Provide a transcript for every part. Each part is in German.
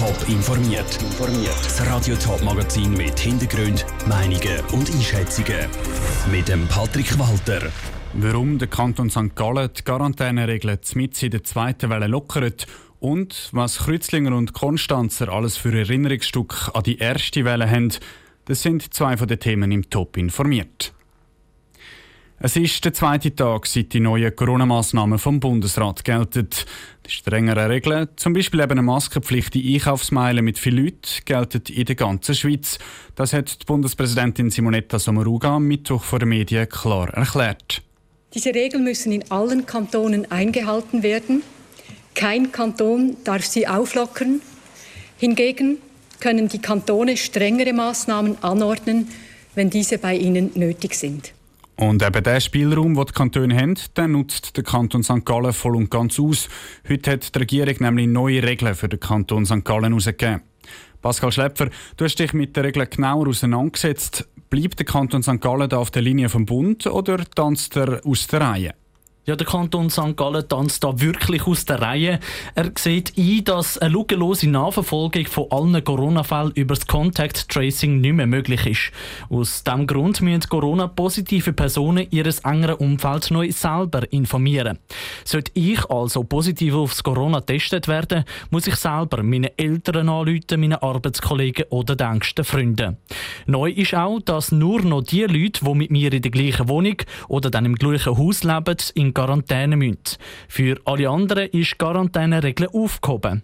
Top informiert. Das Radio Top Magazin mit Hintergrund, Meinungen und Einschätzungen mit dem Patrick Walter. Warum der Kanton St. Gallen die Quarantäneregeln mit in der zweiten Welle lockert und was Kreuzlinger und Konstanzer alles für Erinnerungsstück an die erste Welle haben, das sind zwei von den Themen im Top informiert. Es ist der zweite Tag, seit die neuen Corona-Massnahmen vom Bundesrat gelten. Die strengeren Regeln, zum Beispiel eben eine Maskenpflicht in Einkaufsmeilen mit vielen Leuten, gelten in der ganzen Schweiz. Das hat die Bundespräsidentin Simonetta Sommaruga am Mittwoch vor den Medien klar erklärt. Diese Regeln müssen in allen Kantonen eingehalten werden. Kein Kanton darf sie auflockern. Hingegen können die Kantone strengere Maßnahmen anordnen, wenn diese bei ihnen nötig sind. Und eben der Spielraum, den die Kantone haben, den nutzt der Kanton St. Gallen voll und ganz aus. Heute hat die Regierung nämlich neue Regeln für den Kanton St. Gallen herausgegeben. Pascal Schläpfer, du hast dich mit den Regeln genauer auseinandergesetzt. Bleibt der Kanton St. Gallen da auf der Linie vom Bund oder tanzt er aus der Reihe? Ja, der Kanton St. Gallen tanzt da wirklich aus der Reihe. Er sieht ein, dass eine lückenlose Nachverfolgung von allen Corona-Fällen über das Contact Tracing nicht mehr möglich ist. Aus diesem Grund müssen Corona-positive Personen ihres engeren Umfeld neu selber informieren. Sollte ich also positiv aufs Corona getestet werden, muss ich selber meine Eltern anrufen, meine Arbeitskollegen oder die engsten Freunde. Neu ist auch, dass nur noch die Leute, die mit mir in der gleichen Wohnung oder dann im gleichen Haus leben, in Quarantäne müssen. Für alle anderen ist Quarantäneregel aufgehoben.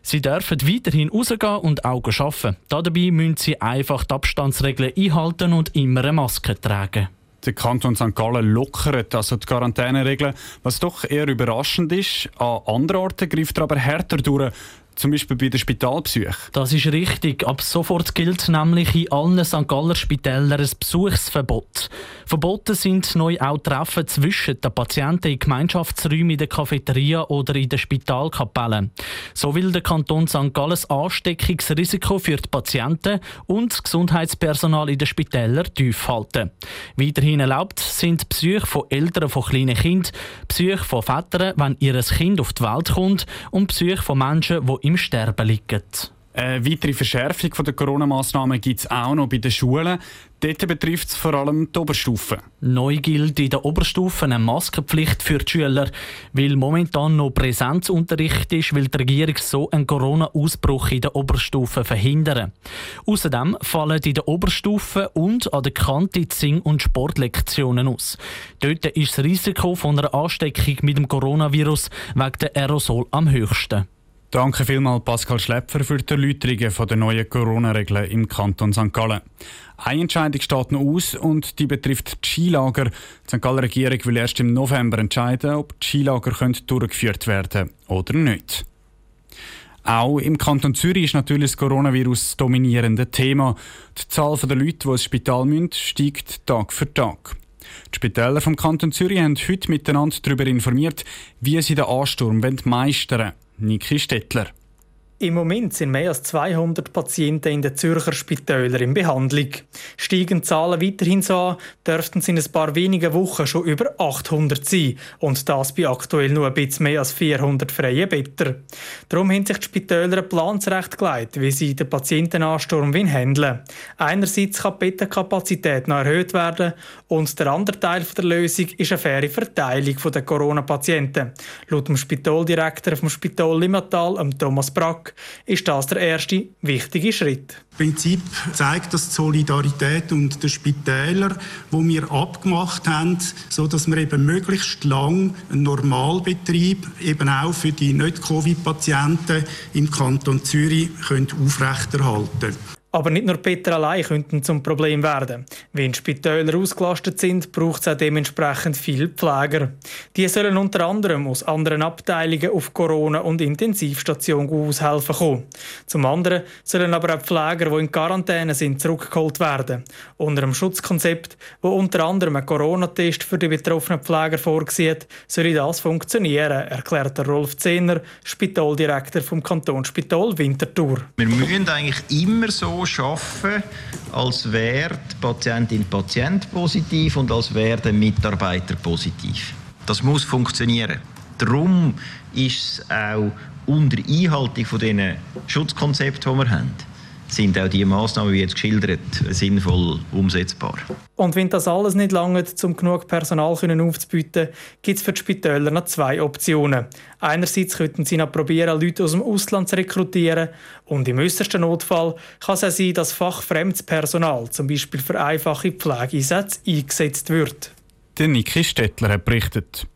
Sie dürfen weiterhin rausgehen und auch arbeiten. Dabei müssen sie einfach die Abstandsregeln einhalten und immer eine Maske tragen. Der Kanton St. Gallen lockert also die Quarantäneregeln, was doch eher überraschend ist. An anderen Orten greift er aber härter durch. Zum Beispiel bei den Spitalbesuchen. Das ist richtig. Ab sofort gilt nämlich in allen St. Galler Spitälern ein Besuchsverbot. Verboten sind neu auch Treffen zwischen den Patienten in Gemeinschaftsräumen, in der Cafeteria oder in den Spitalkapellen. So will der Kanton St. Gallen das Ansteckungsrisiko für die Patienten und das Gesundheitspersonal in den Spitälern tief halten. Weiterhin erlaubt sind Besuche von Eltern von kleinen Kindern, Besuche von Vätern, wenn ihr Kind auf die Welt kommt und Besuche von Menschen, die im Sterben liegen. Eine weitere Verschärfung der Corona-Massnahmen gibt es auch noch bei den Schulen. Dort betrifft es vor allem die Oberstufe. Neu gilt in der Oberstufe eine Maskenpflicht für die Schüler. Weil momentan noch Präsenzunterricht ist, will die Regierung so einen Corona-Ausbruch in der Oberstufe verhindern. Außerdem fallen in der Oberstufe und an der Kante Sing- und Sportlektionen aus. Dort ist das Risiko von einer Ansteckung mit dem Coronavirus wegen der Aerosol am höchsten. Danke vielmals Pascal Schläpfer für die Erläuterungen der neuen Corona-Regeln im Kanton St. Gallen. Eine Entscheidung steht noch aus und die betrifft die Skilager. Die St. Galler Regierung will erst im November entscheiden, ob die Skilager durchgeführt werden können oder nicht. Auch im Kanton Zürich ist natürlich das Coronavirus das dominierende Thema. Die Zahl der Leute, die ins Spital müssen, steigt Tag für Tag. Die Spitäler vom Kanton Zürich haben heute miteinander darüber informiert, wie sie den Ansturm meistern wollen. Niki Stettler. Im Moment sind mehr als 200 Patienten in den Zürcher Spitälern in Behandlung. Steigen Zahlen weiterhin so an, dürften es in ein paar wenigen Wochen schon über 800 sein. Und das bei aktuell nur ein bisschen mehr als 400 freien Betten. Darum haben sich die Spitäler einen Plan zurechtgelegt, wie sie den Patientenansturm handeln Einerseits kann die Bettenkapazität noch erhöht werden und der andere Teil der Lösung ist eine faire Verteilung der Corona-Patienten. Laut dem Spitaldirektor vom Spital Limmatal, Thomas Brack, ist das der erste wichtige Schritt. Im Prinzip zeigt das die Solidarität und der Spitäler, wo wir abgemacht haben, so dass wir eben möglichst lang einen Normalbetrieb eben auch für die Nicht-Covid-Patienten im Kanton Zürich können aufrechterhalten können. Aber nicht nur Peter allein könnten zum Problem werden. Wenn Spitäler ausgelastet sind, braucht es auch dementsprechend viel Pfleger. Die sollen unter anderem aus anderen Abteilungen auf Corona- und Intensivstationen aushelfen kommen. Zum anderen sollen aber auch Pfleger, die in Quarantäne sind, zurückgeholt werden. Unter einem Schutzkonzept, wo unter anderem ein Corona-Test für die betroffenen Pfleger vorsieht, soll das funktionieren, erklärt Rolf Zehner, Spitaldirektor vom Kantonsspital Winterthur. Wir müssen eigentlich immer so arbeiten, als wäre die Patientin Patient positiv und als wäre der Mitarbeiter positiv. Das muss funktionieren. Darum ist es auch unter Einhaltung von diesen Schutzkonzepten, die wir haben, sind auch die Maßnahmen, wie jetzt geschildert, sinnvoll umsetzbar. Und wenn das alles nicht lange, um genug Personal aufzubieten, gibt es für die Spitäler noch zwei Optionen. Einerseits könnten sie noch probieren, Leute aus dem Ausland zu rekrutieren. Und im äußersten Notfall kann es auch sein, dass fachfremdes Personal, zum Beispiel für einfache Pflegeeinsätze, eingesetzt wird. Der Niki Stettler hat berichtet.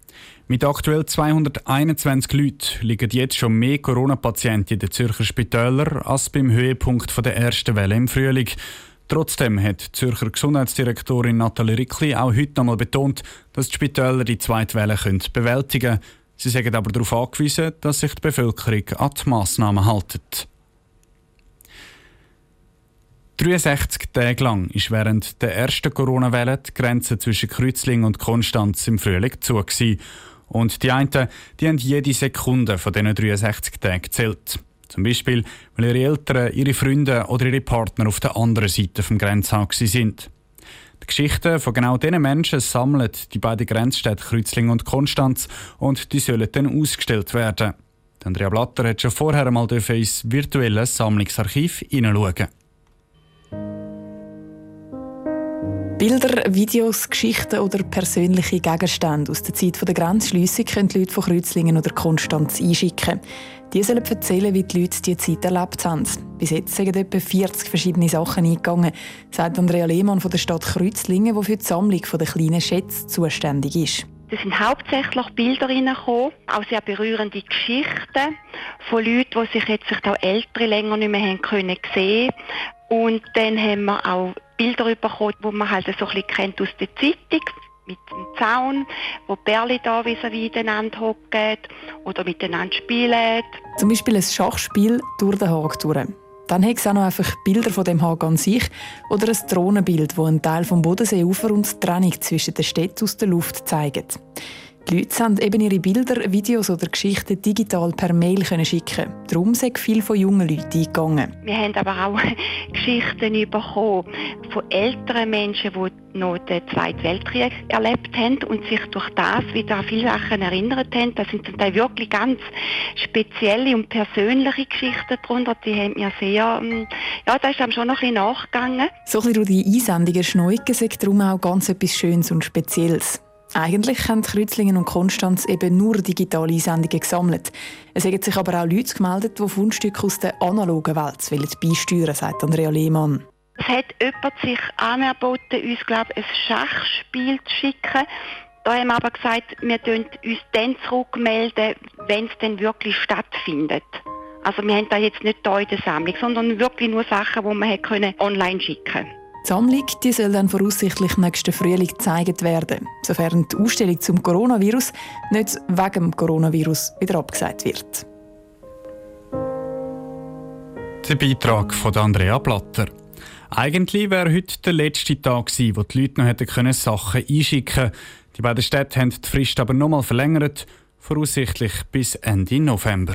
Mit aktuell 221 Leuten liegen jetzt schon mehr Corona-Patienten in den Zürcher Spitälern als beim Höhepunkt der ersten Welle im Frühling. Trotzdem hat Zürcher Gesundheitsdirektorin Nathalie Rickli auch heute nochmal betont, dass die Spitäler die zweite Welle können bewältigen können. Sie sagen aber darauf angewiesen, dass sich die Bevölkerung an die Massnahmen hält. 63 Tage lang ist während der ersten Corona-Welle die Grenze zwischen Kreuzlingen und Konstanz im Frühling zu. Und die einen, die haben jede Sekunde von diesen 63 Tagen gezählt. Zum Beispiel, weil ihre Eltern, ihre Freunde oder ihre Partner auf der anderen Seite vom Grenzhaus sind. Die Geschichten von genau diesen Menschen sammeln die beiden Grenzstädte Kreuzlingen und Konstanz und die sollen dann ausgestellt werden. Andrea Blatter hat schon vorher einmal ins virtuelle Sammlungsarchiv hineinschauen. Bilder, Videos, Geschichten oder persönliche Gegenstände aus der Zeit der Grenzschliessung können die Leute von Kreuzlingen oder Konstanz einschicken. Die sollen erzählen, wie die Leute diese Zeit erlebt haben. Bis jetzt sind etwa 40 verschiedene Sachen eingegangen, sagt Andrea Lehmann von der Stadt Kreuzlingen, die für die Sammlung der kleinen Schätze zuständig ist. Es sind hauptsächlich Bilder reingekommen, auch sehr berührende Geschichten von Leuten, die sich jetzt auch Ältere länger nicht mehr haben können sehen. Und dann haben wir auch Bilder bekommen, die man halt so ein bisschen kennt aus der Zeitung mit dem Zaun, wo Bärli da vis-à-vis hocken oder miteinander spielen. Zum Beispiel ein Schachspiel durch den Haag durch. Dann hat es auch noch einfach Bilder von dem Haag an sich oder ein Drohnenbild, wo einen Teil vom Bodenseeufer und die Trennung zwischen den Städten aus der Luft zeigt. Die Leute haben eben ihre Bilder, Videos oder Geschichten digital per Mail können schicken. Darum sind viele von jungen Leuten eingegangen. Wir haben aber auch Geschichten bekommen von älteren Menschen, die noch den Zweiten Weltkrieg erlebt haben und sich durch das wieder an viele Sachen erinnert haben. Das sind zum Teil wirklich ganz spezielle und persönliche Geschichten darunter. Die haben mir sehr, ähm, ja, da ist einem schon noch ein bisschen nachgegangen. So ein bisschen durch die Einsendungen Schneuken sagt darum auch ganz etwas Schönes und Spezielles. Eigentlich haben Kreuzlingen und Konstanz eben nur digitale Einsendungen gesammelt. Es haben sich aber auch Leute gemeldet, die Fundstücke aus der analogen Welt beisteuern sagt Andrea Lehmann. Es hat jemand sich angeboten, uns glaube ein Schachspiel zu schicken. Da haben wir aber gesagt, wir melden uns dann zurückmelden, wenn es dann wirklich stattfindet. Also wir haben da jetzt nicht hier in der Sammlung, sondern wirklich nur Sachen, die man online schicken konnte. Die Sammlung die soll dann voraussichtlich nächsten Frühling gezeigt werden, sofern die Ausstellung zum Coronavirus nicht wegen dem Coronavirus wieder abgesagt wird. Der Beitrag von Andrea Blatter. Eigentlich wäre heute der letzte Tag gewesen, wo die Leute noch hätten Sachen einschicken können. Die beiden Städte haben die Frist aber nochmal verlängert, voraussichtlich bis Ende November.